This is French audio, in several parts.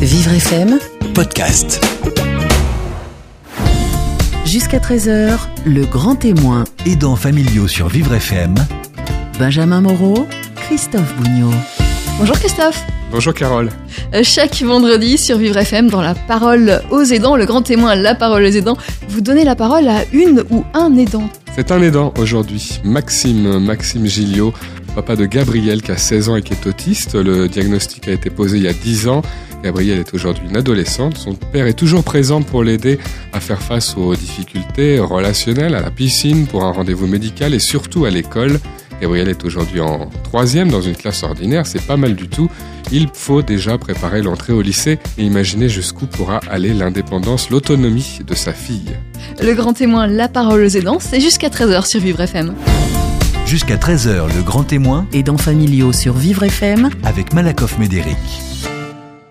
Vivre FM, podcast. jusqu'à 13h, le grand témoin. Aidants familiaux sur Vivre FM. Benjamin Moreau, Christophe Bougnot. Bonjour Christophe. Bonjour Carole. Euh, Chaque vendredi sur Vivre FM, dans la parole aux aidants, le grand témoin, la parole aux aidants, vous donnez la parole à une ou un aidant. C'est un aidant aujourd'hui, Maxime, Maxime Gilliot, papa de Gabriel qui a 16 ans et qui est autiste. Le diagnostic a été posé il y a 10 ans. Gabriel est aujourd'hui une adolescente. Son père est toujours présent pour l'aider à faire face aux difficultés relationnelles, à la piscine, pour un rendez-vous médical et surtout à l'école. Gabriel est aujourd'hui en troisième dans une classe ordinaire, c'est pas mal du tout. Il faut déjà préparer l'entrée au lycée et imaginer jusqu'où pourra aller l'indépendance, l'autonomie de sa fille. Le grand témoin, la parole aux aidants, c'est jusqu'à 13h sur Vivre FM. Jusqu'à 13h, le grand témoin Aidants familiaux sur Vivre FM, avec Malakoff Médéric.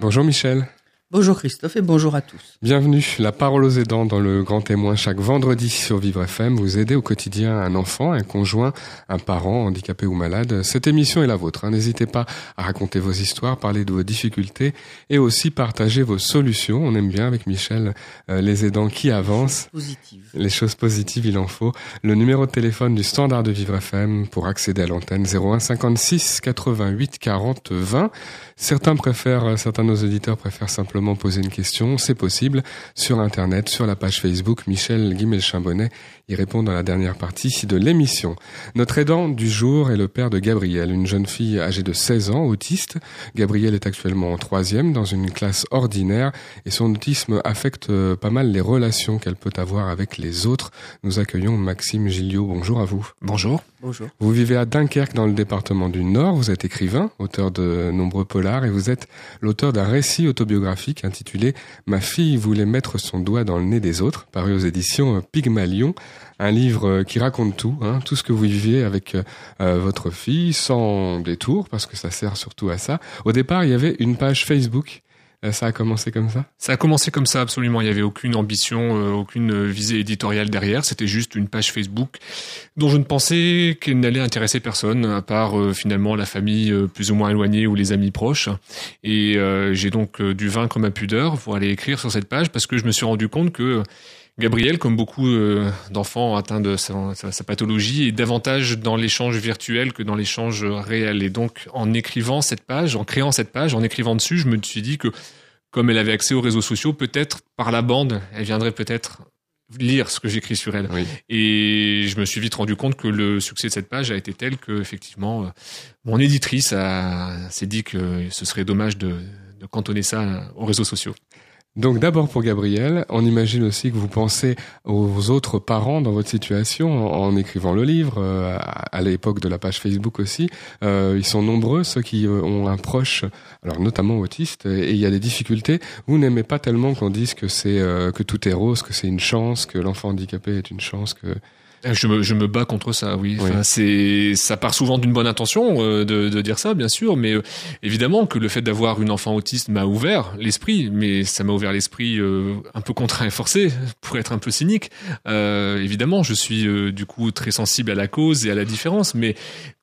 Bonjour Michel. Bonjour Christophe et bonjour à tous. Bienvenue, la parole aux aidants dans le grand témoin chaque vendredi sur Vivre FM. Vous aidez au quotidien un enfant, un conjoint, un parent handicapé ou malade. Cette émission est la vôtre. hein. N'hésitez pas à raconter vos histoires, parler de vos difficultés et aussi partager vos solutions. On aime bien avec Michel euh, les aidants qui avancent. Positive. Les choses positives, il en faut. Le numéro de téléphone du standard de Vivre FM pour accéder à l'antenne 01 56 88 40 20. Certains préfèrent, euh, certains de nos auditeurs préfèrent simplement poser une question. C'est possible sur Internet, sur la page Facebook. Michel Guimel-Chambonnet y répond dans la dernière partie de l'émission. Notre aidant du jour est le père de Gabrielle, une jeune fille âgée de 16 ans, autiste. Gabrielle est actuellement en troisième dans une classe ordinaire et son autisme affecte euh, pas mal les relations qu'elle peut avoir avec les autres. Nous accueillons Maxime Gilliot. Bonjour à vous. Bonjour. Bonjour. Vous vivez à Dunkerque dans le département du Nord. Vous êtes écrivain, auteur de nombreux polars et vous êtes l'auteur d'un récit autobiographique intitulé Ma fille voulait mettre son doigt dans le nez des autres, paru aux éditions Pygmalion. Un livre euh, qui raconte tout, hein, tout ce que vous vivez avec euh, euh, votre fille, sans détour, parce que ça sert surtout à ça. Au départ, il y avait une page Facebook. Euh, ça a commencé comme ça? Ça a commencé comme ça, absolument. Il n'y avait aucune ambition, euh, aucune visée éditoriale derrière. C'était juste une page Facebook dont je ne pensais qu'elle n'allait intéresser personne, à part euh, finalement la famille euh, plus ou moins éloignée ou les amis proches. Et j'ai donc euh, dû vaincre ma pudeur pour aller écrire sur cette page parce que je me suis rendu compte que Gabriel, comme beaucoup euh, d'enfants atteints de sa, pathologie, est davantage dans l'échange virtuel que dans l'échange réel. Et donc, en écrivant cette page, en créant cette page, en écrivant dessus, je me suis dit que, comme elle avait accès aux réseaux sociaux, peut-être par la bande, elle viendrait peut-être lire ce que j'écris sur elle. Oui. Et je me suis vite rendu compte que le succès de cette page a été tel que, effectivement, euh, mon éditrice a- s'est dit que ce serait dommage de, de cantonner ça aux réseaux sociaux. Donc d'abord pour Gabriel, on imagine aussi que vous pensez aux autres parents dans votre situation en, écrivant le livre, euh, à, l'époque de la page Facebook aussi. Euh, ils sont nombreux ceux qui euh, ont un proche, alors notamment autiste, et il y a des difficultés. Vous n'aimez pas tellement qu'on dise que c'est que tout est rose, que c'est une chance, que l'enfant handicapé est une chance, que Je me, je me bats contre ça, oui. Oui. Enfin, c'est, ça part souvent d'une bonne intention euh, de, de dire ça, bien sûr, mais euh, évidemment que le fait d'avoir une enfant autiste m'a ouvert l'esprit, mais ça m'a ouvert l'esprit euh, un peu contraint et forcé, pour être un peu cynique. Euh, évidemment, je suis euh, du coup très sensible à la cause et à la différence, mais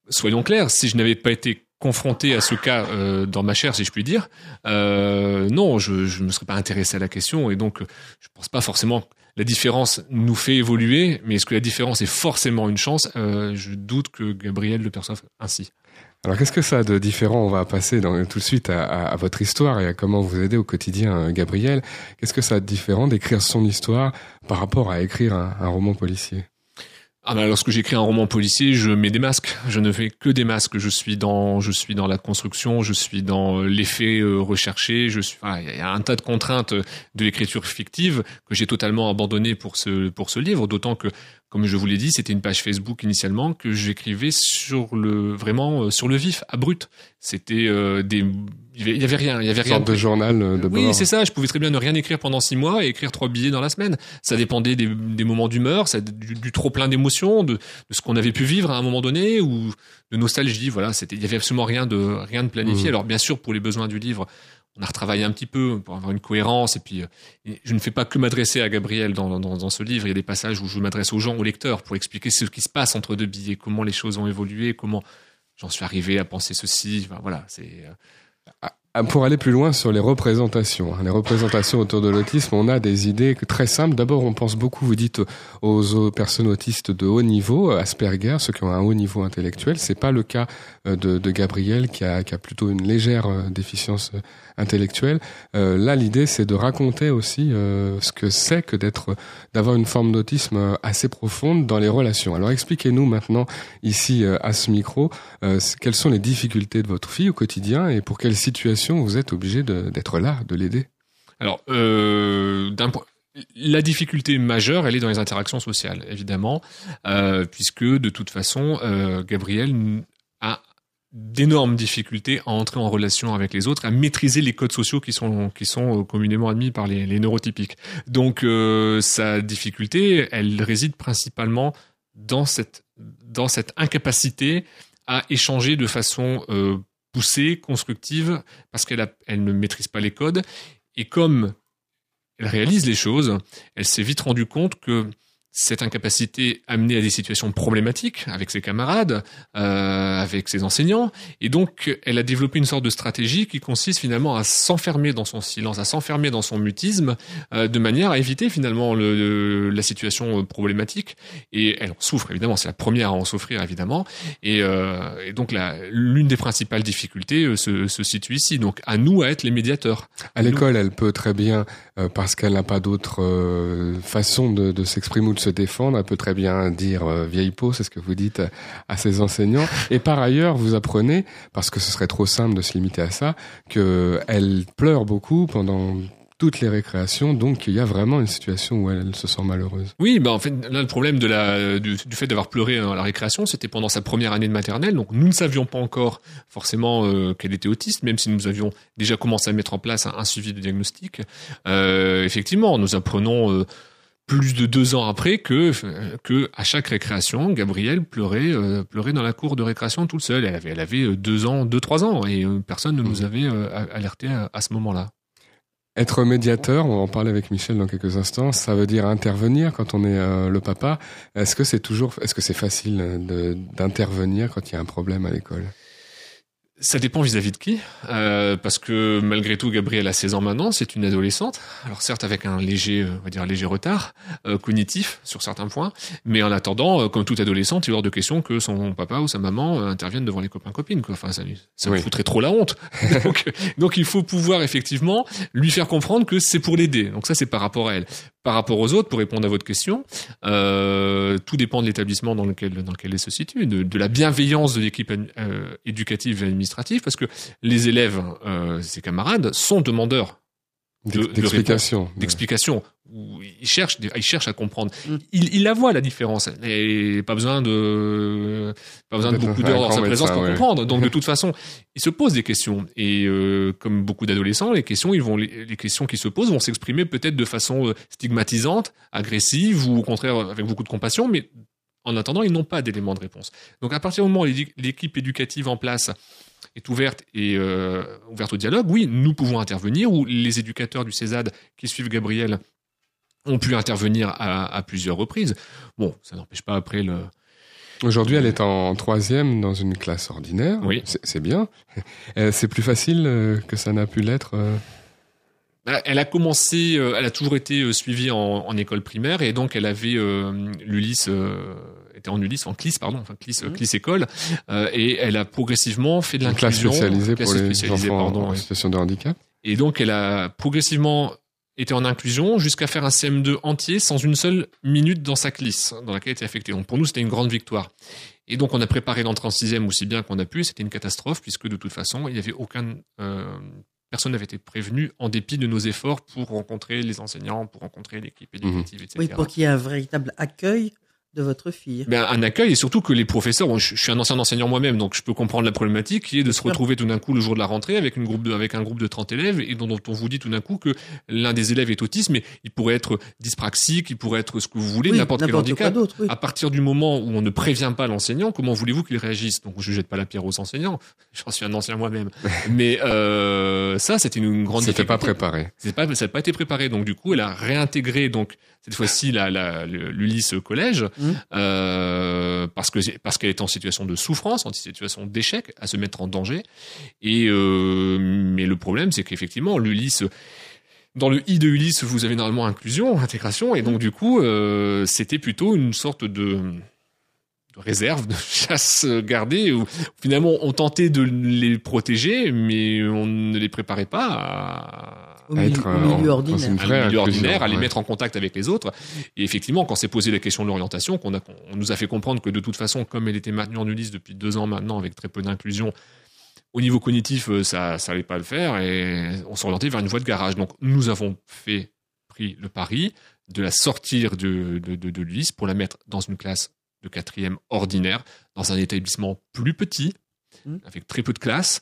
soyons clairs, si je n'avais pas été confronté à ce cas euh, dans ma chair, si je puis dire, euh, non, je ne me serais pas intéressé à la question, et donc euh, je pense pas forcément la différence nous fait évoluer, mais est-ce que la différence est forcément une chance? Euh, Je doute que Gabriel le perçoive ainsi. Alors qu'est-ce que ça a de différent On va passer tout de suite à, votre histoire et à comment vous aidez au quotidien euh, Gabriel? Qu'est-ce que ça a de différent d'écrire son histoire par rapport à écrire un roman policier? Ah bah lorsque j'écris un roman policier, je mets des masques. Je ne fais que des masques. Je suis dans, je suis dans la construction, je suis dans euh, l'effet euh, recherché. Je suis, il y a un tas de contraintes euh, de l'écriture fictive que j'ai totalement abandonné pour ce pour ce livre. D'autant que, comme je vous l'ai dit, c'était une page Facebook initialement que j'écrivais sur le vraiment sur le vif, à brut. C'était euh, des, il y avait- il y avait rien, il y avait Une rien. sorte de journal euh, de Oui, c'est ça. Je pouvais très bien ne rien écrire pendant six mois et écrire trois billets dans la semaine. Ça dépendait des, des moments d'humeur, ça, du, du trop plein d'émotions, de, de ce qu'on avait pu vivre à un moment donné ou de nostalgie. Voilà, c'était, il y avait absolument rien de rien de planifié. Mhm. Alors bien sûr, pour les besoins du livre, on a retravaillé un petit peu pour avoir une cohérence. Et puis, euh, je ne fais pas que m'adresser à Gabriel dans, dans, dans ce livre. Il y a des passages où je m'adresse aux gens, aux lecteurs, pour expliquer ce qui se passe entre deux billets, comment les choses ont évolué, comment j'en suis arrivé à penser ceci. Enfin, voilà, c'est. Euh, Ah, Pour aller plus loin sur les représentations, hein, les représentations autour de l'autisme, on a des idées très simples. D'abord, on pense beaucoup, vous dites, aux, personnes autistes de haut niveau, Asperger, ceux qui ont un haut niveau intellectuel. C'est pas le cas euh, de, de Gabriel qui a, qui a plutôt une légère euh, déficience euh, intellectuelle. Euh, là, l'idée, c'est de raconter aussi euh, ce que c'est que d'être, d'avoir une forme d'autisme euh, assez profonde dans les relations. Alors, expliquez-nous maintenant ici euh, à ce micro euh, quelles sont les difficultés de votre fille au quotidien et pour quelle situation vous êtes obligé d'être là, de l'aider. Alors, euh, la difficulté majeure, elle est dans les interactions sociales, évidemment, euh, puisque de toute façon, euh, Gabriel a d'énormes difficultés à entrer en relation avec les autres, à maîtriser les codes sociaux qui sont qui sont communément admis par les, neurotypiques. Donc, sa difficulté, elle réside principalement dans cette dans cette incapacité à échanger de façon poussée, constructive, parce qu'elle ne maîtrise pas les codes. Et comme elle réalise les choses, elle s'est vite rendue compte que cette incapacité amenait à des situations problématiques avec ses camarades, euh, avec ses enseignants, et donc elle a développé une sorte de stratégie qui consiste finalement à s'enfermer dans son silence, à s'enfermer dans son mutisme, euh, de manière à éviter finalement le, le- la situation euh, problématique. Et elle en souffre évidemment, c'est la première à en souffrir évidemment. Et, euh, et donc l'une des principales difficultés euh, se, se situe ici. Donc à nous à être les médiateurs. À l'école, elle peut très bien, euh, parce qu'elle n'a pas d'autre euh, façon de, de s'exprimer ou de se défendre, elle peut très bien dire euh, vieille peau, c'est ce que vous dites à ses enseignants. Et par ailleurs, vous apprenez, parce que ce serait trop simple de se limiter à ça, que elle pleure beaucoup pendant toutes les récréations, donc il y a vraiment une situation où elle, se sent malheureuse. Oui, bah en fait là le problème de la du, du fait d'avoir pleuré à la récréation, c'était pendant sa première année de maternelle, donc nous ne savions pas encore forcément euh, qu'elle était autiste, même si nous avions déjà commencé à mettre en place un, un suivi de diagnostic. Euh, effectivement, nous apprenons euh, plus de deux ans après que que à chaque récréation, Gabrielle pleurait euh, pleurait dans la cour de récréation toute seule. Elle avait elle avait euh, deux ans, deux trois ans, et euh, personne ne nous avait euh, alerté à, à ce moment-là. Être médiateur, on en parler avec Michel dans quelques instants, ça veut dire intervenir quand on est euh, le papa. Est-ce que c'est toujours, est-ce que c'est facile de- d'intervenir quand il y a un problème à l'école? Ça dépend vis-à-vis de qui, euh, parce que malgré tout, Gabrielle a 16 ans maintenant, c'est une adolescente. Alors certes avec un léger, euh, on va dire un léger retard euh, cognitif sur certains points, mais en attendant, euh, comme toute adolescente, il est hors de question que son papa ou sa maman euh, interviennent devant les copains copines. Quoi. Enfin, ça, ça me Oui. foutrait trop la honte. donc, donc il faut pouvoir effectivement lui faire comprendre que c'est pour l'aider. Donc ça, c'est par rapport à elle. Par rapport aux autres, pour répondre à votre question, euh, tout dépend de l'établissement dans lequel dans lequel elle se situe, de, de la bienveillance de l'équipe euh, éducative et administrative, parce que les élèves, euh, ses camarades, sont demandeurs de- de D'explication. d'explications. Où Ils cherchent, ils cherchent à comprendre. Mm. Ils, ils la voient la différence. Et pas besoin de, pas besoin de beaucoup d'heures dans sa présence médecin, pour ouais. comprendre. Donc de toute façon, ils se posent des questions. Et euh, comme beaucoup d'adolescents, les questions, ils vont, les, les questions qui se posent vont s'exprimer peut-être de façon euh, stigmatisante, agressive ou au contraire avec beaucoup de compassion, mais en attendant, ils n'ont pas d'éléments de réponse. Donc à partir du moment où l'équipe éducative en place est ouverte et euh, ouverte au dialogue, oui, nous pouvons intervenir, ou les éducateurs du CESAD qui suivent Gabriel ont pu intervenir à, à plusieurs reprises. Bon, ça n'empêche pas après le... Aujourd'hui, elle est en troisième dans une classe ordinaire. Oui. C'est bien. Euh, C'est plus facile euh, que ça n'a pu l'être. euh. Elle- a commencé, euh, elle a toujours été euh, suivie en, en école primaire et donc elle avait euh, l'Ulysse, euh, était en Ulysse, en CLIS pardon, enfin CLIS, euh, Mhm. CLIS école, euh, et elle a progressivement fait de Une classe l'inclusion, spécialisée classe pour les spécialisée, enfants pardon, en situation de handicap. Et donc, elle a progressivement été en inclusion jusqu'à faire un CM2 entier sans une seule minute dans sa clisse dans laquelle elle était affectée. Donc, pour nous, c'était une grande victoire. Et donc, on a préparé l'entrée en sixième aussi bien qu'on a pu. C'était une catastrophe puisque de toute façon, il n'y avait aucun, euh, personne n'avait été prévenu en dépit de nos efforts pour rencontrer les enseignants, pour rencontrer l'équipe éducative, etc. Oui, pour qu'il y ait un véritable accueil de votre fille. Ben, un accueil et surtout que les professeurs, bon, je, je suis un ancien enseignant moi-même, donc je peux comprendre la problématique qui est de se retrouver tout d'un coup le jour de la rentrée avec, une groupe de, avec un groupe de 30 élèves et dont, dont on vous dit tout d'un coup que l'un des élèves est autiste, mais il pourrait être dyspraxique, il pourrait être ce que vous voulez, Oui, n'importe quel handicap. oui. À partir du moment où on ne prévient pas l'enseignant, comment voulez-vous qu'il réagisse? Donc je jette pas la pierre aux enseignants, j'en suis un ancien moi-même. mais euh, ça, c'était une grande C'était pas difficulté. préparé. Pas, ça n'a pas été préparé. Donc, du coup, elle a réintégré, donc, cette fois-ci, la, la, collège. Mm. Mmh. euh, parce que parce qu'elle est en situation de souffrance, en situation d'échec, à se mettre en danger. Et euh, mais le problème, c'est qu'effectivement, l'Ulysse dans le i de Ulysse, vous avez normalement inclusion, intégration, et donc du coup, euh, c'était plutôt une sorte de, de réserve, de chasse gardée, où finalement on tentait de les protéger, mais on ne les préparait pas à, Au à milieu, être, au euh, milieu dans ordinaire. à milieu ordinaire, à les ouais. mettre en contact avec les autres. Et effectivement, quand s'est posé la question de l'orientation, qu'on a, on nous a fait comprendre que de toute façon, comme elle était maintenue en Ulysse depuis deux ans maintenant, avec très peu d'inclusion, au niveau cognitif, euh, ça, ça allait pas le faire, et on s'orientait vers une voie de garage. Donc, nous avons fait, pris le pari de la sortir de, de, de, de l'Ulysse pour la mettre dans une classe de quatrième ordinaire, dans un établissement plus petit, Mm. avec très peu de classes,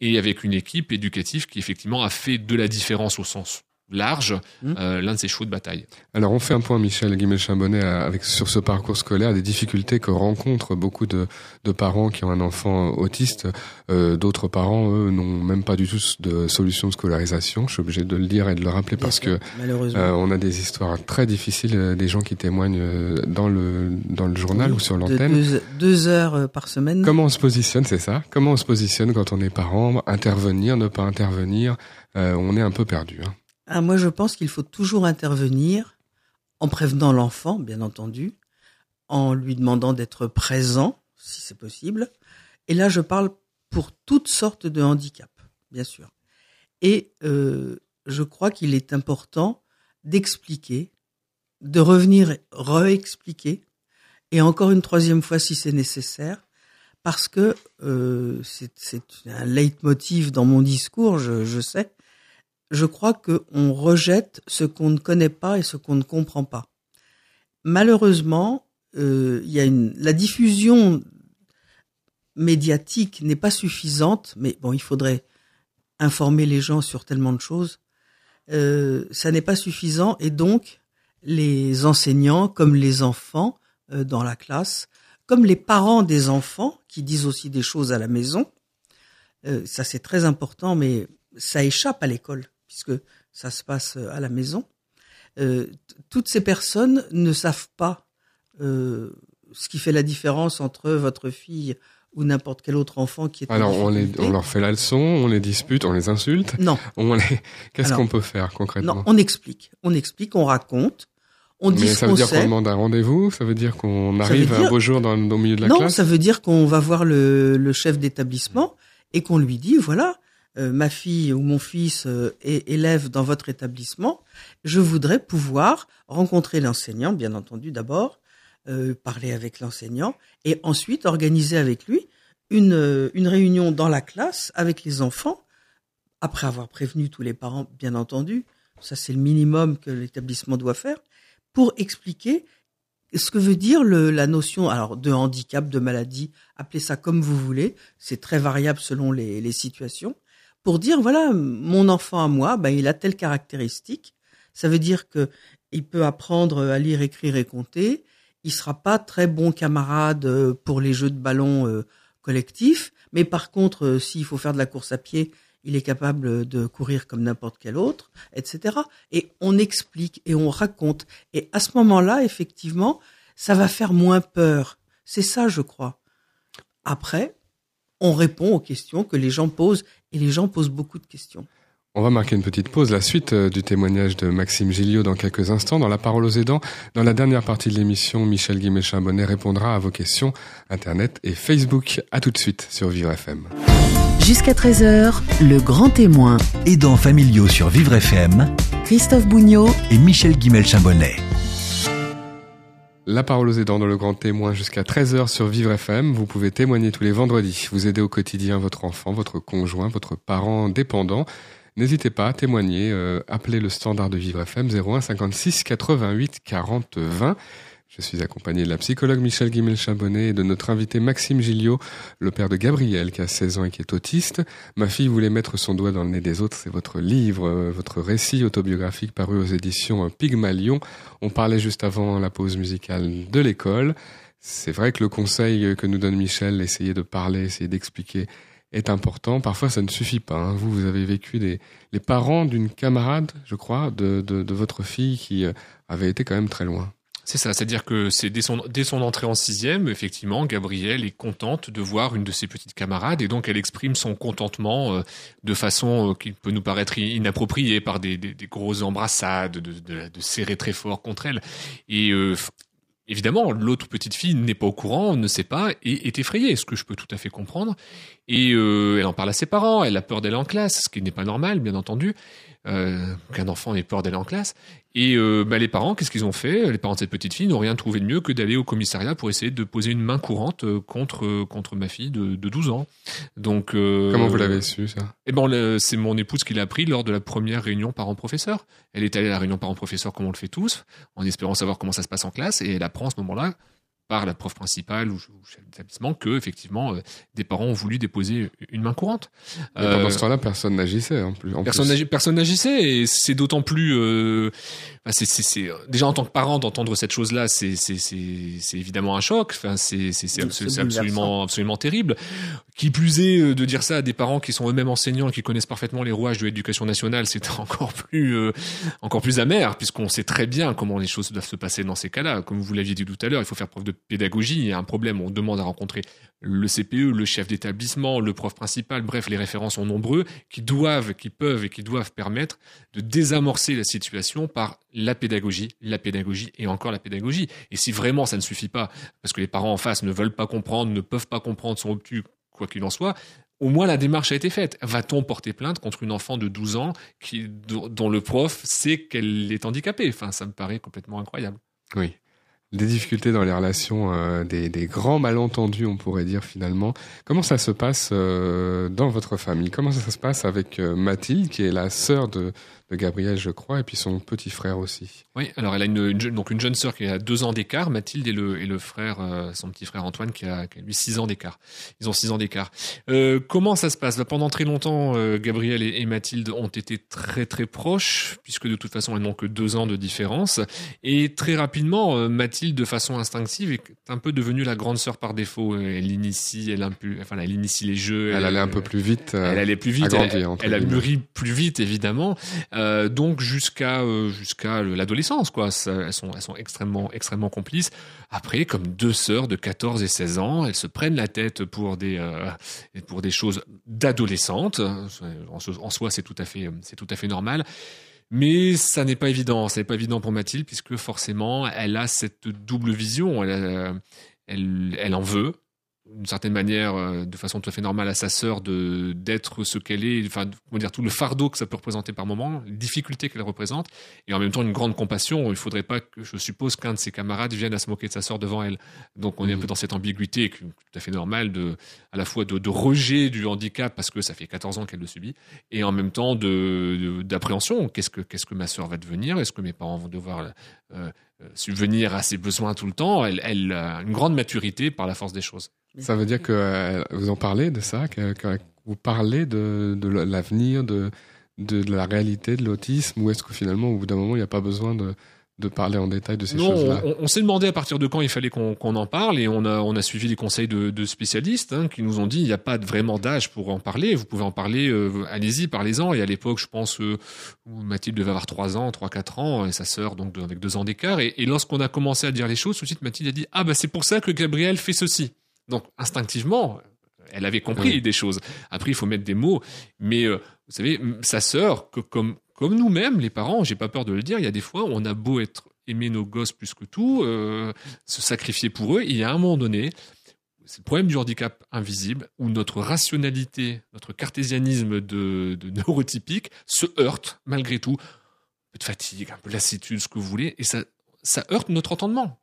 et avec une équipe éducative qui effectivement a fait de la différence au sens large, Mm. euh, l'un de ses chevaux de bataille. Alors on fait un point, Michel Guimel-Chambonnet, à- avec sur ce parcours scolaire, des difficultés que rencontrent beaucoup de, de parents qui ont un enfant autiste. Euh, D'autres parents, eux, n'ont même pas du tout de solution de scolarisation. Je suis obligé de le dire et de le rappeler parce que malheureusement. euh, on a des histoires très difficiles, euh, des gens qui témoignent euh, dans le dans le journal Oui, ou sur de l'antenne. deux, deux heures euh, par semaine. Comment on se positionne, c'est ça? Comment on se positionne quand on est parent? Intervenir, ne pas intervenir? Euh, On est un peu perdu. Hein. Ah, moi, je pense qu'il faut toujours intervenir en prévenant l'enfant, bien entendu, en lui demandant d'être présent, si c'est possible. Et là, je parle pour toutes sortes de handicaps, bien sûr. Et euh, je crois qu'il est important d'expliquer, de revenir réexpliquer, et encore une troisième fois si c'est nécessaire, parce que euh, c'est un leitmotiv dans mon discours, je, je sais, je crois qu'on rejette ce qu'on ne connaît pas et ce qu'on ne comprend pas. Malheureusement, euh, la diffusion médiatique n'est pas suffisante, mais bon, il faudrait informer les gens sur tellement de choses. Euh, ça n'est pas suffisant et donc les enseignants, comme les enfants euh, dans la classe, comme les parents des enfants qui disent aussi des choses à la maison, ça c'est très important, mais ça échappe à l'école puisque ça se passe à la maison. Euh, toutes ces personnes ne savent pas euh, ce qui fait la différence entre votre fille ou n'importe quel autre enfant qui est Alors on, les, on leur fait la leçon, on les dispute, on les insulte. Non, On les... Qu'est-ce qu'on peut faire concrètement non, on explique, on explique, on raconte, on dit Mais ça veut dire qu'on demande un rendez-vous? Ça veut dire qu'on arrive un beau jour dans, au milieu de la non, classe? ça veut dire qu'on va voir le, le chef d'établissement et qu'on lui dit voilà, euh, ma fille ou mon fils euh, est élève dans votre établissement, je voudrais pouvoir rencontrer l'enseignant, bien entendu d'abord, euh, parler avec l'enseignant et ensuite organiser avec lui une, euh, une réunion dans la classe avec les enfants, après avoir prévenu tous les parents, bien entendu, ça c'est le minimum que l'établissement doit faire, pour expliquer ce que veut dire la notion alors de handicap, de maladie, appelez ça comme vous voulez, c'est très variable selon les situations, pour dire voilà mon enfant à moi, ben, il a telle caractéristique, ça veut dire que il peut apprendre à lire, écrire et compter, il sera pas très bon camarade euh, pour les jeux de ballon euh, collectifs, mais par contre euh, s'il faut faire de la course à pied, il est capable de courir comme n'importe quel autre, etc. Et on explique et on raconte. Et à ce moment-là, effectivement, ça va faire moins peur. C'est ça, je crois. Après, on répond aux questions que les gens posent, et les gens posent beaucoup de questions. On va marquer une petite pause. La suite euh, du témoignage de Maxime Gilliot dans quelques instants. Dans la parole aux aidants, dans la dernière partie de l'émission, Michel Guimet-Chambonnet répondra à vos questions Internet et Facebook. À tout de suite sur Vivre FM. Jusqu'à 13h, le grand témoin, Aidants familiaux sur Vivre FM Christophe Bougnot, et Michel Guimel-Chambonnet. La parole aux aidants dans le grand témoin jusqu'à 13h sur Vivre FM. Vous pouvez témoigner tous les vendredis. Vous aidez au quotidien votre enfant, votre conjoint, votre parent dépendant. N'hésitez pas à témoigner. euh, appelez le standard de Vivre FM 01 56 88 40 20. Je suis accompagné de la psychologue Michel Guimel-Chambonnet et de notre invité Maxime Gilliot, le père de Gabriel qui a 16 ans et qui est autiste. Ma fille voulait mettre son doigt dans le nez des autres. C'est votre livre, euh, votre récit autobiographique paru aux éditions euh, Pygmalion. On parlait juste avant la pause musicale de l'école. C'est vrai que le conseil que nous donne Michel, essayer de parler, essayer d'expliquer, est important. Parfois, ça ne suffit pas. hein. Vous, vous avez vécu les parents d'une camarade, je crois, de, votre fille qui euh, avait été quand même très loin. C'est ça, c'est-à-dire que c'est dès son, entrée en sixième, effectivement, Gabrielle est contente de voir une de ses petites camarades et donc elle exprime son contentement euh, de façon euh, qui peut nous paraître inappropriée par des, des, grosses embrassades, de, de, de, serrer très fort contre elle. Et euh, Évidemment, l'autre petite fille n'est pas au courant, ne sait pas et est effrayée, ce que je peux tout à fait comprendre. Et euh, elle en parle à ses parents, elle a peur d'aller en classe, ce qui n'est pas normal, bien entendu, euh, qu'un enfant ait peur d'aller en classe. Et euh, bah, les parents, qu'est-ce qu'ils ont fait? Les parents de cette petite fille n'ont rien trouvé de mieux que d'aller au commissariat pour essayer de poser une main courante contre contre ma fille de, de 12 ans. Donc comment vous l'avez su ça? Eh ben c'est mon épouse qui l'a appris lors de la première réunion parents-professeurs. Elle est allée à la réunion parents-professeurs comme on le fait tous, en espérant savoir comment ça se passe en classe, et elle apprend à ce moment-là par la prof principale ou, chef d'établissement que effectivement euh, des parents ont voulu déposer une main courante. Euh, pendant ce temps-là, personne n'agissait en plus. En personne, plus. personne n'agissait et c'est d'autant plus. Euh, c'est, c'est, déjà en tant que parent d'entendre cette chose-là, c'est, c'est, c'est, c'est évidemment un choc. Enfin, c'est, absolument, absolument terrible. Qui plus est euh, de dire ça à des parents qui sont eux-mêmes enseignants et qui connaissent parfaitement les rouages de l'éducation nationale, c'est encore plus, euh, encore plus amer puisqu'on sait très bien comment les choses doivent se passer dans ces cas-là. Comme vous l'aviez dit tout à l'heure, il faut faire preuve de pédagogie. Il y a un problème, on demande à rencontrer le CPE, le chef d'établissement, le prof principal, bref, les référents sont nombreux, qui doivent, qui peuvent et qui doivent permettre de désamorcer la situation par la pédagogie, la pédagogie et encore la pédagogie. Et si vraiment ça ne suffit pas, parce que les parents en face ne veulent pas comprendre, ne peuvent pas comprendre, sont obtus, quoi qu'il en soit, au moins la démarche a été faite. Va-t-on porter plainte contre une enfant de 12 ans dont le prof sait qu'elle est handicapée? Enfin, ça me paraît complètement incroyable. Oui des difficultés dans les relations, euh, des, des, grands malentendus, on pourrait dire finalement. Comment ça se passe euh, dans votre famille? Comment ça se passe avec euh, Mathilde, qui est la sœur de, de Gabriel, je crois, et puis son petit frère aussi. Oui, alors elle a une, donc une jeune sœur qui a deux ans d'écart, Mathilde et le, et le frère, euh, son petit frère Antoine qui a, qui a lui six ans d'écart. Ils ont six ans d'écart. Euh, comment ça se passe? Bah, Pendant très longtemps, euh, Gabriel et, et, Mathilde ont été très très proches, puisque de toute façon elles n'ont que deux ans de différence. Et très rapidement, Mathilde, de façon instinctive, est un peu devenue la grande sœur par défaut. Elle initie, elle, enfin, elle initie les jeux. Elle, allait un peu plus vite. elle allait plus vite. elle, elle a mûri plus vite, évidemment. Euh, donc jusqu'à euh, jusqu'à l'adolescence quoi. elles sont elles sont extrêmement extrêmement complices. Après, comme deux sœurs de 14 et 16 ans, elles se prennent la tête pour des euh, pour des choses d'adolescentes. En, soi, c'est tout à fait tout à fait normal. Mais ça n'est pas évident, ça n'est pas évident pour Mathilde puisque forcément elle a cette double vision. Elle, elle, elle en veut, d'une certaine manière, euh, de façon tout à fait normale à sa sœur, de d'être ce qu'elle est, enfin, comment dire, tout le fardeau que ça peut représenter par moment, les difficultés qu'elle représente, et en même temps une grande compassion. Il faudrait pas que, je suppose, qu'un de ses camarades vienne à se moquer de sa sœur devant elle. Donc on est un peu dans cette ambiguïté, tout à fait normale, de, à la fois de, de rejet du handicap parce que ça fait 14 ans qu'elle le subit, et en même temps de d'appréhension. Qu'est-ce que qu'est-ce que ma sœur va devenir? Est-ce que mes parents vont devoir euh, subvenir à ses besoins tout le temps Elle, a une grande maturité par la force des choses. Ça veut dire que euh, vous en parlez de ça, que, vous parlez de, de l'avenir, de, de, la réalité de l'autisme, ou est-ce que finalement, au bout d'un moment, il n'y a pas besoin de, de parler en détail de ces choses-là On, on s'est demandé à partir de quand il fallait qu'on en parle et on a, on a suivi les conseils de, de spécialistes hein, qui nous ont dit il n'y a pas vraiment d'âge pour en parler. Vous pouvez en parler, euh, allez-y, parlez-en. Et à l'époque, je pense, euh, Mathilde devait avoir 3 ans, 3-4 ans, et sa sœur donc avec 2 ans d'écart. Et, et lorsqu'on a commencé à dire les choses, tout de suite Mathilde a dit ah bah c'est pour ça que Gabriel fait ceci. Donc instinctivement, elle avait compris des choses. Après, il faut mettre des mots. Mais euh, vous savez, sa sœur, que comme comme nous-mêmes, les parents, j'ai pas peur de le dire, il y a des fois, on a beau être aimer nos gosses plus que tout, euh, se sacrifier pour eux, il y a un moment donné, c'est le problème du handicap invisible, où notre rationalité, notre cartésianisme de, de neurotypique se heurte malgré tout. Un peu de fatigue, un peu de lassitude, ce que vous voulez, et ça, ça heurte notre entendement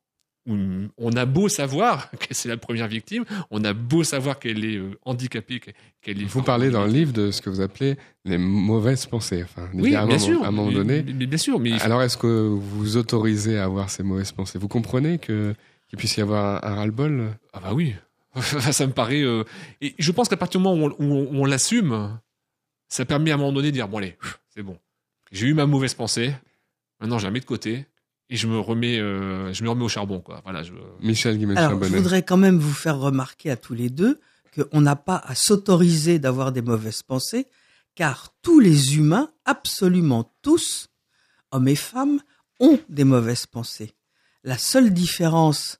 on a beau savoir que c'est la première victime, on a beau savoir qu'elle est euh, handicapée, qu'elle est. Vous parlez dans le livre de ce que vous appelez les mauvaises pensées. Enfin, oui, bien sûr. À un moment donné. bien sûr, mais alors est-ce que vous autorisez à avoir ces mauvaises pensées? Vous comprenez que qu'il puisse y avoir un, ras-le-bol? Ah bah oui. ça me paraît. Euh, et je pense qu'à partir du moment où on, l'assume, ça permet à un moment donné de dire bon allez, c'est bon. J'ai eu ma mauvaise pensée. Maintenant, je la mets de côté et je me remets, euh, je me remets au charbon, quoi. Voilà. Je... Michel Alors, je voudrais quand même vous faire remarquer à tous les deux qu'on n'a pas à s'autoriser d'avoir des mauvaises pensées, car tous les humains, absolument tous, hommes et femmes, ont des mauvaises pensées. la seule différence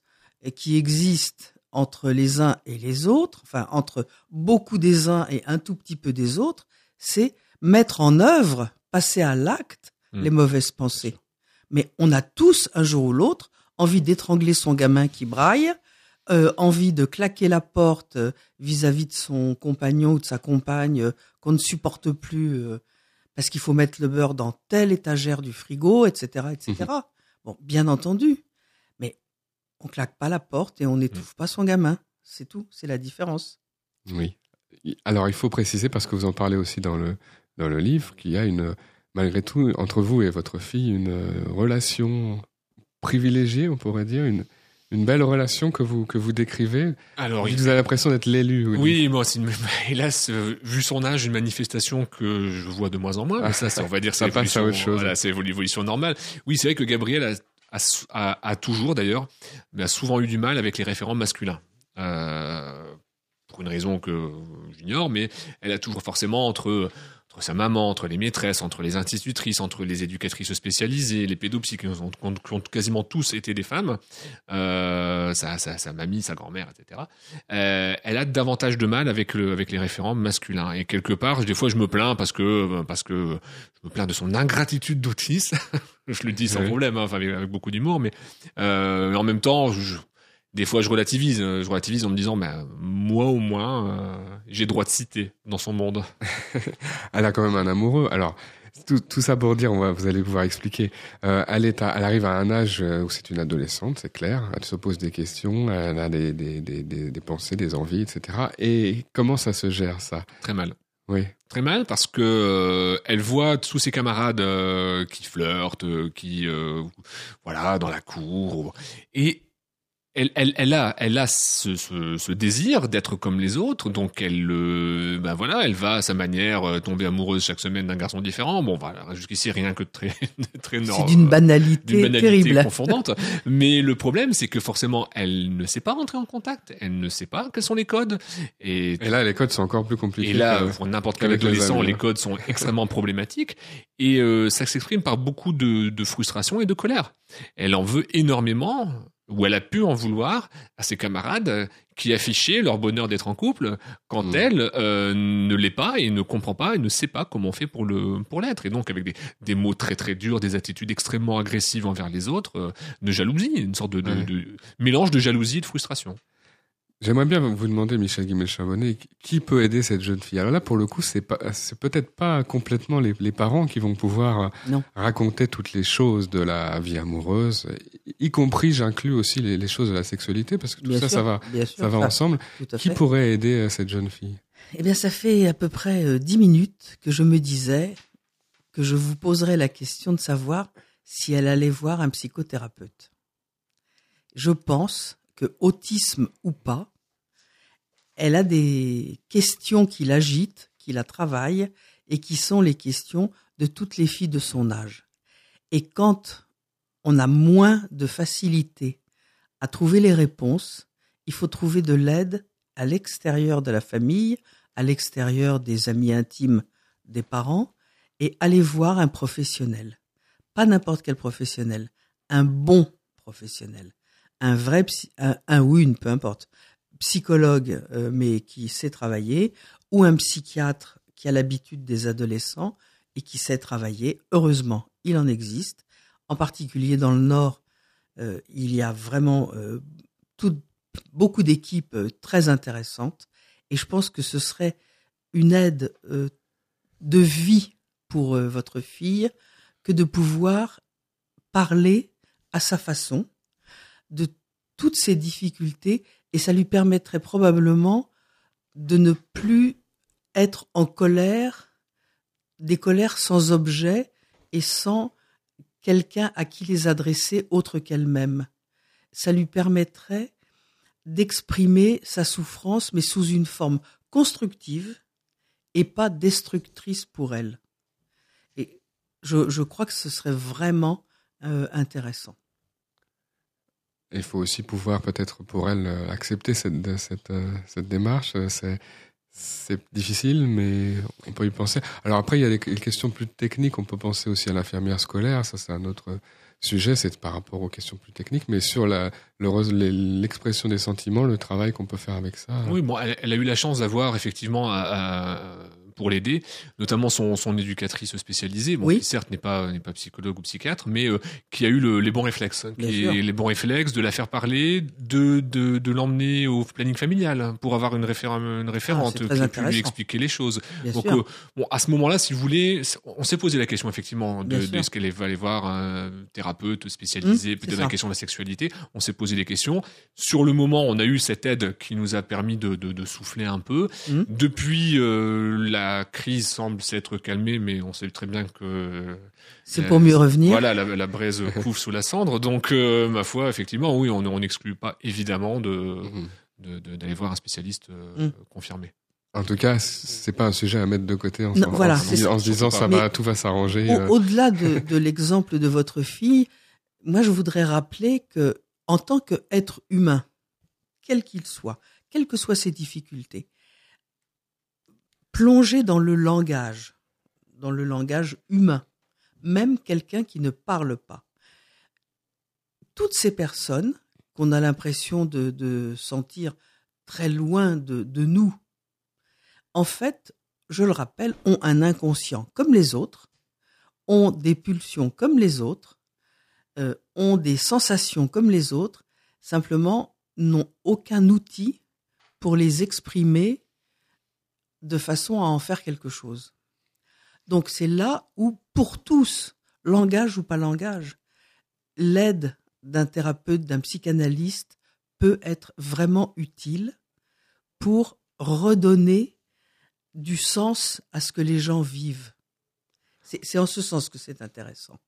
qui existe entre les uns et les autres, enfin entre beaucoup des uns et un tout petit peu des autres, c'est mettre en œuvre, passer à l'acte Mm. les mauvaises pensées. Mais on a tous, un jour ou l'autre, envie d'étrangler son gamin qui braille, euh, envie de claquer la porte euh, vis-à-vis de son compagnon ou de sa compagne euh, qu'on ne supporte plus euh, parce qu'il faut mettre le beurre dans telle étagère du frigo, etc., etc. Bon, bien entendu, mais on claque pas la porte et on n'étouffe pas son gamin. C'est tout, c'est la différence. Oui. Alors il faut préciser parce que vous en parlez aussi dans le dans le livre qu'il y a une malgré tout entre vous et votre fille une euh, relation privilégiée, on pourrait dire une une belle relation que vous que vous décrivez. Alors, il- Vous avez l'impression d'être l'élu. Oui, moi, c'est une, hélas, euh, vu son âge, une manifestation que je vois de moins en moins. Mais ça, on va dire, Ça passe à autre chose. Voilà, c'est l'évolution normale. Oui, c'est vrai que Gabriel a, a, a- a toujours, d'ailleurs, mais a souvent eu du mal avec les référents masculins. Euh, pour une raison que j'ignore, mais elle a toujours forcément entre entre sa maman, entre les maîtresses, entre les institutrices, entre les éducatrices spécialisées, les pédopsies qui ont, qui quasiment tous été des femmes, euh, sa, sa, sa mamie, sa grand-mère, etc. Euh, elle a davantage de mal avec le avec les référents masculins. Et quelque part, des fois, je me plains parce que parce que je me plains de son ingratitude d'autiste. je le dis sans Oui. problème, hein, avec beaucoup d'humour, mais euh, en même temps, je, des fois, je relativise. Je relativise en me disant, bah, moi au moins, euh, j'ai droit de citer dans son monde. Elle a quand même un amoureux. Alors, tout, tout ça pour dire, on va, vous allez pouvoir expliquer. Euh, elle, est à- elle arrive à un âge euh, où c'est une adolescente, c'est clair. Elle se pose des questions, elle a des, des, des, des, pensées, des envies, etc. Et comment ça se gère, ça? Très mal. Oui. Très mal parce que euh, elle voit tous ses camarades euh, qui flirtent, euh, qui euh, voilà dans la cour et elle, elle, elle a, elle a ce, ce, ce désir d'être comme les autres, donc elle, euh, ben voilà, elle va à sa manière euh, tomber amoureuse chaque semaine d'un garçon différent. Bon, voilà, jusqu'ici rien que de très, de très C'est nor- d'une banalité, d'une banalité terrible. confondante. Mais le problème, c'est que forcément, elle ne sait pas rentrer en contact. Elle ne sait pas quels sont les codes. Et, Et là, les codes sont encore plus compliqués. et là, que- pour n'importe quel les adolescent, amis, les hein. codes sont extrêmement problématiques. Et euh, ça s'exprime par beaucoup de, de frustration et de colère. Elle en veut énormément, ou elle a pu en vouloir, à ses camarades euh, qui affichaient leur bonheur d'être en couple, quand Mm. elle euh, ne l'est pas et ne comprend pas et ne sait pas comment on fait pour le pour l'être. Et donc avec des, des mots très très durs, des attitudes extrêmement agressives envers les autres, euh, de jalousie, une sorte de, de- Ouais. de mélange de jalousie et de frustration. J'aimerais bien vous demander, Michel Guimel-Charbonnet, qui peut aider cette jeune fille? Alors là, pour le coup, c'est peut-être pas complètement les, les parents qui vont pouvoir euh, Non. raconter toutes les choses de la vie amoureuse, y compris, j'inclus aussi les, les choses de la sexualité, parce que tout Bien ça, sûr, ça va, ça va ça, ensemble. Qui pourrait aider euh, cette jeune fille? Eh bien, ça fait à peu près euh, dix minutes que je me disais que je vous poserais la question de savoir si elle allait voir un psychothérapeute. Je pense que autisme ou pas, elle a des questions qui l'agitent, qui la travaillent et qui sont les questions de toutes les filles de son âge. Et quand on a moins de facilité à trouver les réponses, il faut trouver de l'aide à l'extérieur de la famille, à l'extérieur des amis intimes des parents, et aller voir un professionnel. Pas n'importe quel professionnel, un bon professionnel, un vrai psy, un, un ou une, peu importe, psychologue, euh, mais qui sait travailler, ou un psychiatre qui a l'habitude des adolescents et qui sait travailler. Heureusement, il en existe. En particulier dans le Nord, euh, il y a vraiment euh, beaucoup d'équipes très intéressantes. Et je pense que ce serait une aide de vie pour votre fille que de pouvoir parler à sa façon de toutes ces difficultés et ça lui permettrait probablement de ne plus être en colère, des colères sans objet et sans quelqu'un à qui les adresser autre qu'elle-même. Ça lui permettrait d'exprimer sa souffrance, mais sous une forme constructive et pas destructrice pour elle. Et je, crois que ce serait vraiment euh, intéressant. Il faut aussi pouvoir peut-être pour elle euh, accepter cette, cette, euh, cette démarche. Euh, C'est, c'est difficile, mais on peut y penser. Alors après, il y a des questions plus techniques. On peut penser aussi à l'infirmière scolaire. Ça, c'est un autre sujet, c'est par rapport aux questions plus techniques, mais sur la le- l'expression des sentiments, le travail qu'on peut faire avec ça. Oui, bon, elle, a eu la chance d'avoir effectivement à- pour l'aider, notamment son, son éducatrice spécialisée, bon, Oui. qui certes n'est pas n'est pas psychologue ou psychiatre, mais euh, qui a eu le- les bons réflexes, hein, qui est- les bons réflexes de la faire parler, de de, de l'emmener au planning familial hein, pour avoir une, référente Ah, c'est qui peut intéressant. lui expliquer les choses. Bien Donc euh, bon, à ce moment-là, si vous voulez, on s'est posé la question effectivement de, est-ce qu'elle va aller voir un thérapeute spécialisé, Mmh, peut-être la question de la sexualité. On s'est posé des questions. Sur le moment, on a eu cette aide qui nous a permis de, de, de souffler un peu. Mmh. Depuis, euh, la crise semble s'être calmée, mais on sait très bien que C'est euh, pour mieux revenir. voilà, la, la braise couvre sous la cendre. Donc, euh, ma foi, effectivement, oui, on n'exclut pas évidemment de Mhm. de- d'aller voir un spécialiste euh, Mm. confirmé. En tout cas, c'est pas un sujet à mettre de côté en, Non, s'en- voilà, en, c'est se- ça. en se disant ça va, tout va s'arranger. Au-. Au-delà de, de l'exemple de votre fille, moi je voudrais rappeler que en tant qu'être humain, quel qu'il soit, quelles que soient ses difficultés, plonger dans le langage, dans le langage humain, même quelqu'un qui ne parle pas. Toutes ces personnes qu'on a l'impression de, sentir très loin de, de nous, en fait, je le rappelle, ont un inconscient comme les autres, ont des pulsions comme les autres, euh, ont des sensations comme les autres, simplement n'ont aucun outil pour les exprimer de façon à en faire quelque chose. Donc c'est là où, pour tous, langage ou pas langage, l'aide d'un thérapeute, d'un psychanalyste peut être vraiment utile pour redonner du sens à ce que les gens vivent. C'est en ce sens que c'est intéressant.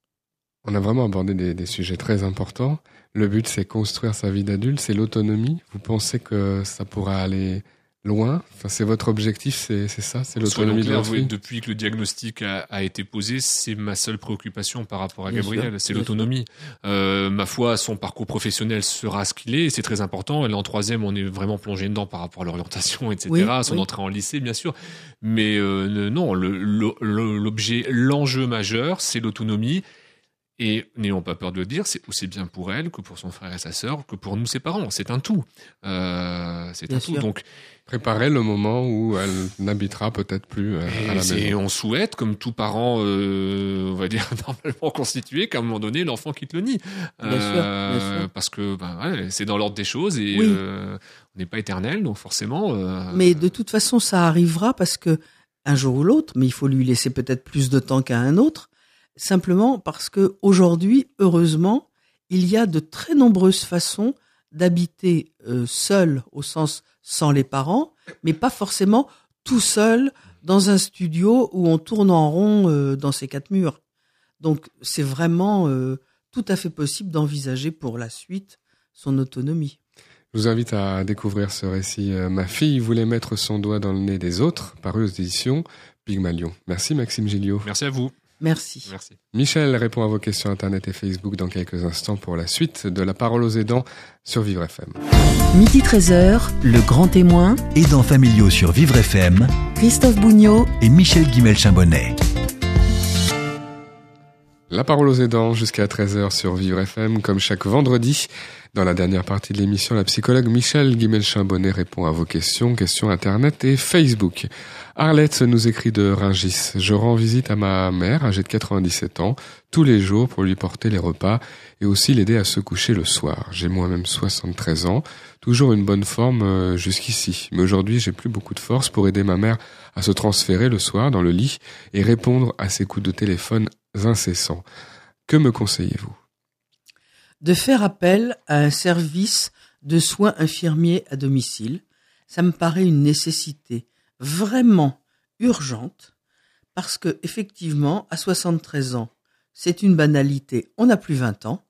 On a vraiment abordé des, des sujets très importants. Le but, c'est construire sa vie d'adulte, c'est l'autonomie. Vous pensez que ça pourra aller loin Enfin, c'est votre objectif, c'est c'est ça, c'est l'autonomie de oui, depuis que le diagnostic a, a été posé, c'est ma seule préoccupation par rapport à sûr, c'est l'autonomie. Euh, ma foi, son parcours professionnel sera ce qu'il est, et c'est très important. Est en troisième, on est vraiment plongé dedans par rapport à l'orientation, etc. Oui, son oui. entrée en lycée, bien sûr. Mais euh, non, le- le- le- l'objet, l'enjeu majeur, c'est l'autonomie. Et n'ayons pas peur de le dire, c'est aussi bien pour elle que pour son frère et sa sœur, que pour nous, ses parents. C'est un tout. Euh, c'est un tout. Donc, Préparer le moment où elle n'habitera peut-être plus euh, à Et la maison. on souhaite, comme tout parent, euh, on va dire normalement constitué, qu'à un moment donné, l'enfant quitte le nid. Bien sûr, bien sûr. Parce que ben, ouais, c'est dans l'ordre des choses et Oui. euh, on n'est pas éternel, donc forcément. euh, Mais de toute façon, ça arrivera parce que un jour ou l'autre, mais il faut lui laisser peut-être plus de temps qu'à un autre, simplement parce que aujourd'hui, heureusement, il y a de très nombreuses façons d'habiter euh, seul au sens sans les parents, mais pas forcément tout seul dans un studio où on tourne en rond euh, dans ses quatre murs. Donc c'est vraiment euh, tout à fait possible d'envisager pour la suite son autonomie. Je vous invite à découvrir ce récit. Ma fille voulait mettre son doigt dans le nez des autres, paru aux éditions Pygmalion. Merci Maxime Gilliot. Merci à vous. Merci. Merci. Michel répond à vos questions Internet et Facebook dans quelques instants pour la suite de la parole aux aidants sur Vivre FM. Midi 13h, le grand témoin, Aidants familiaux sur Vivre FM Christophe Bougnot, et Michel Guimel-Chambonnet. La parole aux aidants jusqu'à 13h sur Vivre FM, comme chaque vendredi. Dans la dernière partie de l'émission, la psychologue Michel Guimel-Chambonnet répond à vos questions, questions Internet et Facebook. Arlette nous écrit de Ringis. Je rends visite à ma mère, âgée de 97 ans, tous les jours pour lui porter les repas et aussi l'aider à se coucher le soir. J'ai moi-même 73 ans, toujours une bonne forme euh, jusqu'ici. Mais aujourd'hui, j'ai plus beaucoup de force pour aider ma mère à se transférer le soir dans le lit et répondre à ses coups de téléphone incessants. Que me conseillez-vous? De faire appel à un service de soins infirmiers à domicile. Ça me paraît une nécessité vraiment urgente parce que effectivement, à 73 ans, c'est une banalité. On n'a plus 20 ans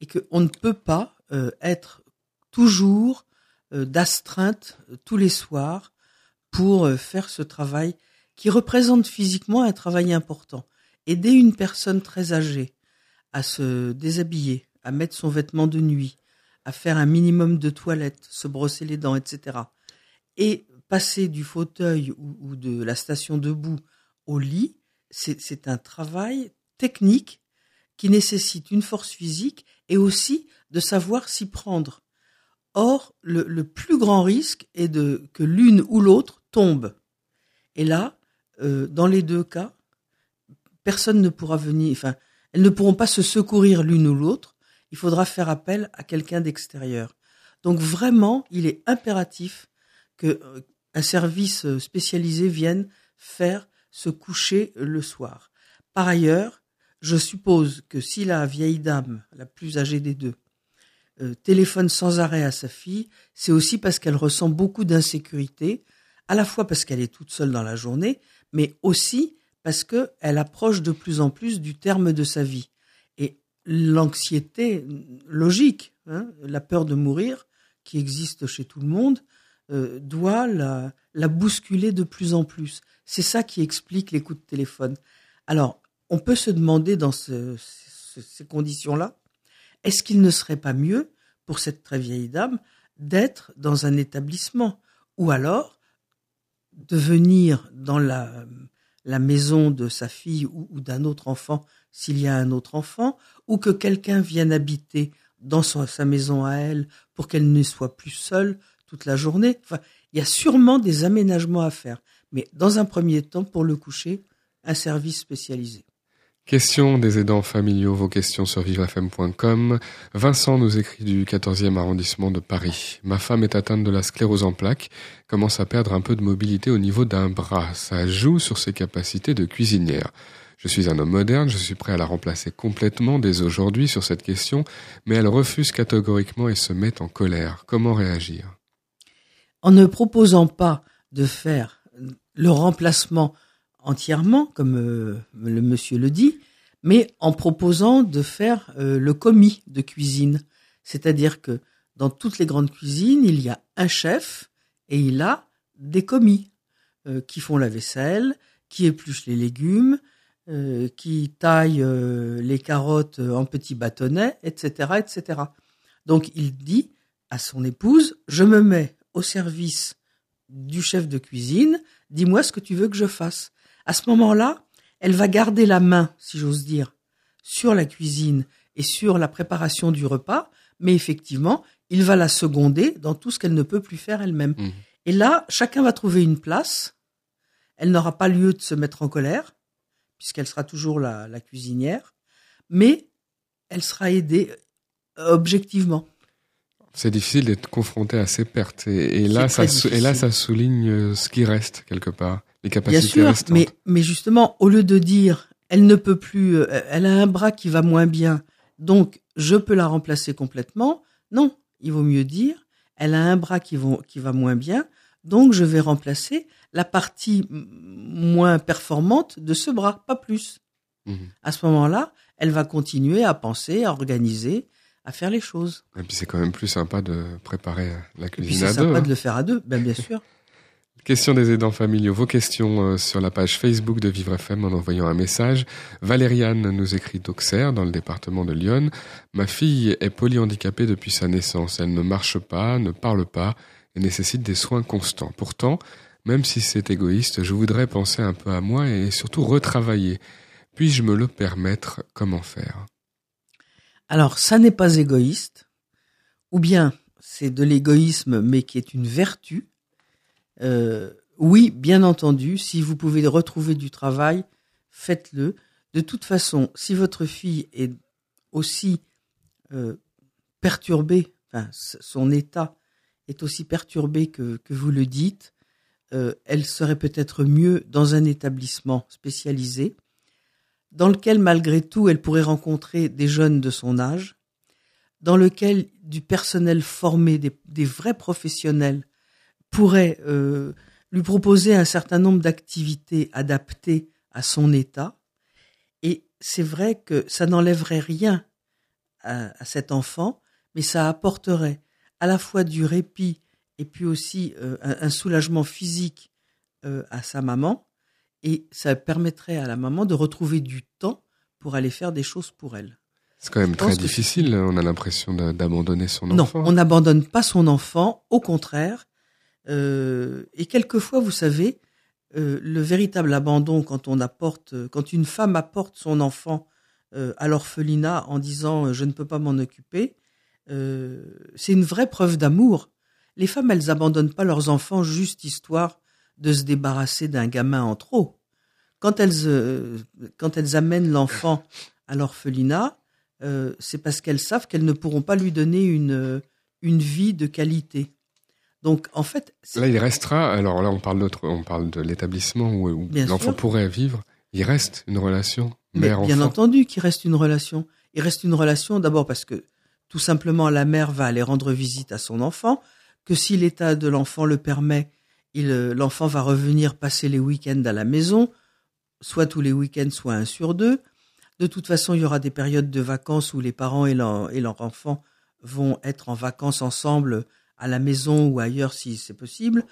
et qu'on ne peut pas euh, être toujours euh, d'astreinte euh, tous les soirs pour faire ce travail qui représente physiquement un travail important. Aider une personne très âgée à se déshabiller, à mettre son vêtement de nuit, à faire un minimum de toilette, se brosser les dents, etc. Et passer du fauteuil ou, de la station debout au lit, c'est un travail technique qui nécessite une force physique et aussi de savoir s'y prendre. Or, le, le, plus grand risque est de que l'une ou l'autre tombe. Et là, euh, dans les deux cas, personne ne pourra venir, enfin, elles ne pourront pas se secourir l'une ou l'autre. Il faudra faire appel à quelqu'un d'extérieur. Donc vraiment, il est impératif que euh, un service spécialisé vienne faire se coucher le soir. Par ailleurs, je suppose que si la vieille dame, la plus âgée des deux, euh, téléphone sans arrêt à sa fille, c'est aussi parce qu'elle ressent beaucoup d'insécurité, à la fois parce qu'elle est toute seule dans la journée, mais aussi parce qu'elle approche de plus en plus du terme de sa vie. Et l'anxiété logique, hein, la peur de mourir, qui existe chez tout le monde, euh, doit la, bousculer de plus en plus. C'est ça qui explique les coups de téléphone. Alors, on peut se demander dans ce, ces conditions-là, est-ce qu'il ne serait pas mieux pour cette très vieille dame d'être dans un établissement ou alors de venir dans la, maison de sa fille ou d'un autre enfant s'il y a un autre enfant ou que quelqu'un vienne habiter dans sa maison à elle pour qu'elle ne soit plus seule toute la journée. Enfin, il y a sûrement des aménagements à faire. Mais dans un premier temps, pour le coucher, un service spécialisé. Question des aidants familiaux, vos questions sur vivrefm.com. Vincent nous écrit du 14e arrondissement de Paris. Ma femme est atteinte de la sclérose en plaques, commence à perdre un peu de mobilité au niveau d'un bras. Ça joue sur ses capacités de cuisinière. Je suis un homme moderne, je suis prêt à la remplacer complètement dès aujourd'hui sur cette question, mais elle refuse catégoriquement et se met en colère. Comment réagir? En ne proposant pas de faire le remplacement entièrement, comme euh, le monsieur le dit, mais en proposant de faire euh, le commis de cuisine. C'est-à-dire que dans toutes les grandes cuisines, il y a un chef et il a des commis euh, qui font la vaisselle, qui épluchent les légumes, qui taillent les carottes en petits bâtonnets, etc., etc. Donc il dit à son épouse, je me mets au service du chef de cuisine, dis-moi ce que tu veux que je fasse. À ce moment-là, elle va garder la main, si j'ose dire, sur la cuisine et sur la préparation du repas, mais effectivement, il va la seconder dans tout ce qu'elle ne peut plus faire elle-même. Mmh. Et là, chacun va trouver une place. Elle n'aura pas lieu de se mettre en colère, puisqu'elle sera toujours la, la cuisinière, mais elle sera aidée euh, objectivement. C'est difficile d'être confronté à ces pertes. Et, et là, ça, et là, ça souligne euh, ce qui reste quelque part, les capacités Bien sûr, mais, mais justement, au lieu de dire, elle ne peut plus, euh, elle a un bras qui va moins bien, donc je peux la remplacer complètement. Non, il vaut mieux dire, elle a un bras qui, va, qui va moins bien, donc je vais remplacer la partie moins performante de ce bras, pas plus. Mmh. À ce moment-là, elle va continuer à penser, à organiser, à faire les choses. Et puis c'est quand même plus sympa de préparer la cuisine à deux. C'est sympa de le faire à deux, ben, bien sûr. Question des aidants familiaux. Vos questions euh, sur la page Facebook de Vivre FM en envoyant un message. Valériane nous écrit d'Auxerre, dans le département de Lyon. Ma fille est polyhandicapée depuis sa naissance. Elle ne marche pas, ne parle pas et nécessite des soins constants. Pourtant, même si c'est égoïste, je voudrais penser un peu à moi et surtout retravailler. Puis-je me le permettre? Comment faire? Alors, ça n'est pas égoïste, ou bien c'est de l'égoïsme, mais qui est une vertu. Euh, oui, bien entendu, si vous pouvez retrouver du travail, faites-le. De toute façon, si votre fille est aussi euh, perturbée, enfin, son état est aussi perturbé que, vous le dites, euh, elle serait peut-être mieux dans un établissement spécialisé dans lequel malgré tout elle pourrait rencontrer des jeunes de son âge, dans lequel du personnel formé, des, vrais professionnels pourraient euh, lui proposer un certain nombre d'activités adaptées à son état. Et c'est vrai que ça n'enlèverait rien à, cet enfant, mais ça apporterait à la fois du répit et puis aussi euh, un, soulagement physique euh, à sa maman, et ça permettrait à la maman de retrouver du temps pour aller faire des choses pour elle. C'est quand même très difficile, on a l'impression d'abandonner son enfant. Non, on n'abandonne pas son enfant, au contraire. Euh, et quelquefois, vous savez, euh, le véritable abandon quand on apporte, quand une femme apporte son enfant euh, à l'orphelinat en disant euh, je ne peux pas m'en occuper, euh, c'est une vraie preuve d'amour. Les femmes, elles abandonnent pas leurs enfants juste histoire de se débarrasser d'un gamin en trop. Quand elles, euh, quand elles amènent l'enfant à l'orphelinat, euh, c'est parce qu'elles savent qu'elles ne pourront pas lui donner une, une vie de qualité. Donc, en fait, Là, il restera. Alors là, on parle d'autre, on parle de l'établissement où, où l'enfant pourrait vivre. Il reste une relation Mais mère-enfant. bien entendu qu'il reste une relation. Il reste une relation d'abord parce que tout simplement la mère va aller rendre visite à son enfant, que si l'état de l'enfant le permet, euh, l'enfant va revenir passer les week-ends à la maison, soit tous les week-ends, soit un sur deux. De toute façon, il y aura des périodes de vacances où les parents et leur, enfant vont être en vacances ensemble à la maison ou ailleurs si c'est possible.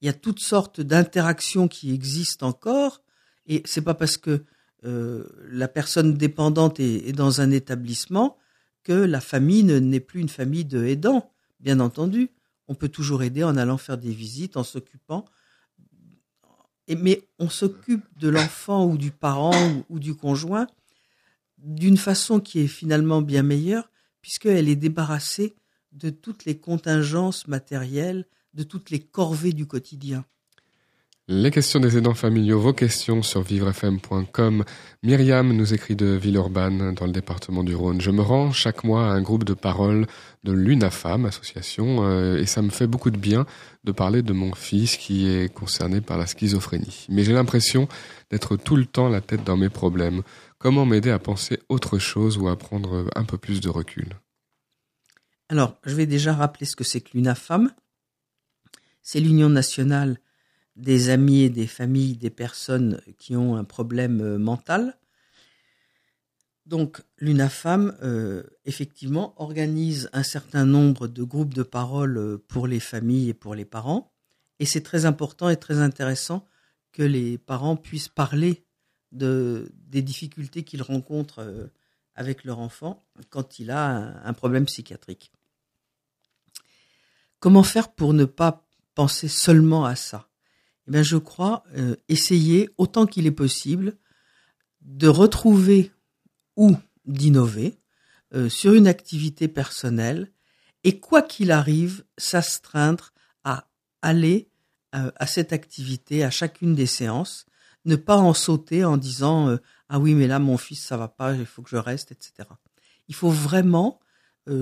Il y a toutes sortes d'interactions qui existent encore, et c'est pas parce que euh, la personne dépendante est, dans un établissement que la famille ne- n'est plus une famille de aidants. Bien entendu, on peut toujours aider en allant faire des visites, en s'occupant. Mais on s'occupe de l'enfant ou du parent ou, ou du conjoint d'une façon qui est finalement bien meilleure, puisqu'elle est débarrassée de toutes les contingences matérielles, de toutes les corvées du quotidien. Les questions des aidants familiaux, vos questions sur vivrefm.com. Myriam nous écrit de Villeurbanne, dans le département du Rhône. Je me rends chaque mois à un groupe de parole de l'UNAFAM, association, euh, et ça me fait beaucoup de bien de parler de mon fils qui est concerné par la schizophrénie. Mais j'ai l'impression d'être tout le temps la tête dans mes problèmes. Comment m'aider à penser autre chose ou à prendre un peu plus de recul? Alors, je vais déjà rappeler ce que c'est que l'UNAFAM. C'est l'Union nationale des amis et des familles des personnes qui ont un problème euh, mental. Donc, l'UNAFAM, euh, effectivement, organise un certain nombre de groupes de parole euh, pour les familles et pour les parents. Et c'est très important et très intéressant que les parents puissent parler de, des difficultés qu'ils rencontrent avec leur enfant quand il a un problème psychiatrique. Comment faire pour ne pas penser seulement à ça? Eh bien, je crois euh, essayer autant qu'il est possible de retrouver ou d'innover euh, sur une activité personnelle et quoi qu'il arrive, s'astreindre à aller euh, à cette activité à chacune des séances, ne pas en sauter en disant ah oui mais là mon fils ça va pas, il faut que je reste, etc. Il faut vraiment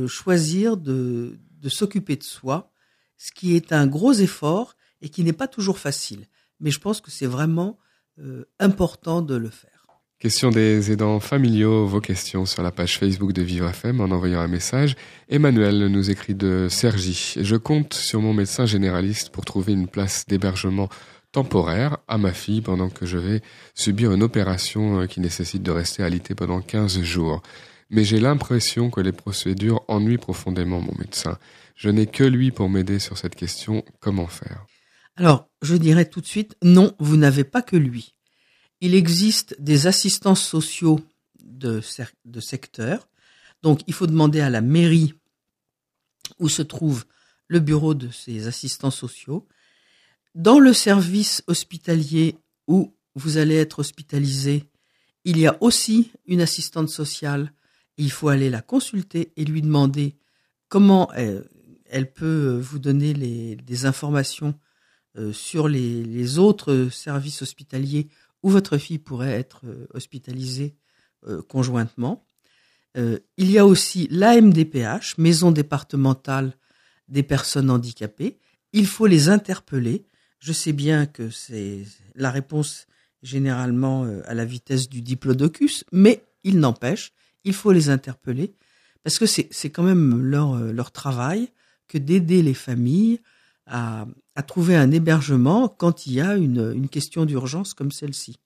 choisir de s'occuper de soi, ce qui est un gros effort et qui n'est pas toujours facile. Mais je pense que c'est vraiment euh, important de le faire. Question des aidants familiaux, vos questions sur la page Facebook de Vivre FM en envoyant un message. Emmanuel nous écrit de Sergi. Je compte sur mon médecin généraliste pour trouver une place d'hébergement temporaire à ma fille pendant que je vais subir une opération euh, qui nécessite de rester alité pendant 15 jours. Mais j'ai l'impression que les procédures ennuient profondément mon médecin. Je n'ai que lui pour m'aider sur cette question. Comment faire? Alors, je dirais tout de suite, non, vous n'avez pas que lui. Il existe des assistants sociaux de, secteur. Donc, il faut demander à la mairie où se trouve le bureau de ces assistants sociaux. Dans le service hospitalier où vous allez être hospitalisé, il y a aussi une assistante sociale. Il faut aller la consulter et lui demander comment elle, elle peut vous donner des informations euh, sur les, les, autres services hospitaliers où votre fille pourrait être euh, hospitalisée euh, conjointement. il y a aussi l'AMDPH, Maison départementale des personnes handicapées. Il faut les interpeller. Je sais bien que c'est la réponse généralement euh, à la vitesse du diplodocus, mais il n'empêche, il faut les interpeller parce que c'est quand même leur, leur travail que d'aider les familles à, à, trouver un hébergement quand il y a une, question d'urgence comme celle-ci.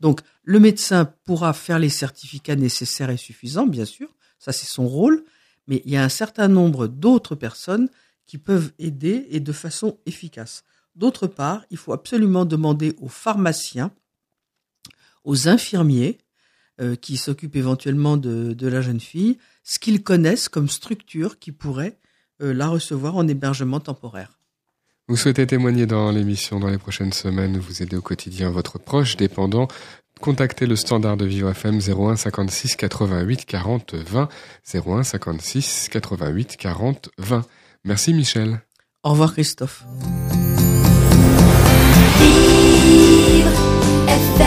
Donc, le médecin pourra faire les certificats nécessaires et suffisants, bien sûr, ça c'est son rôle, mais il y a un certain nombre d'autres personnes qui peuvent aider et de façon efficace. D'autre part, il faut absolument demander aux pharmaciens, aux infirmiers, euh, qui s'occupent éventuellement de, de, la jeune fille, ce qu'ils connaissent comme structure qui pourrait euh, la recevoir en hébergement temporaire. Vous souhaitez témoigner dans l'émission dans les prochaines semaines, vous aider au quotidien votre proche dépendant, contactez le standard de Vivre FM 01 56 88 40 20 01 56 88 40 20. Merci Michel. Au revoir Christophe. Vivre FM.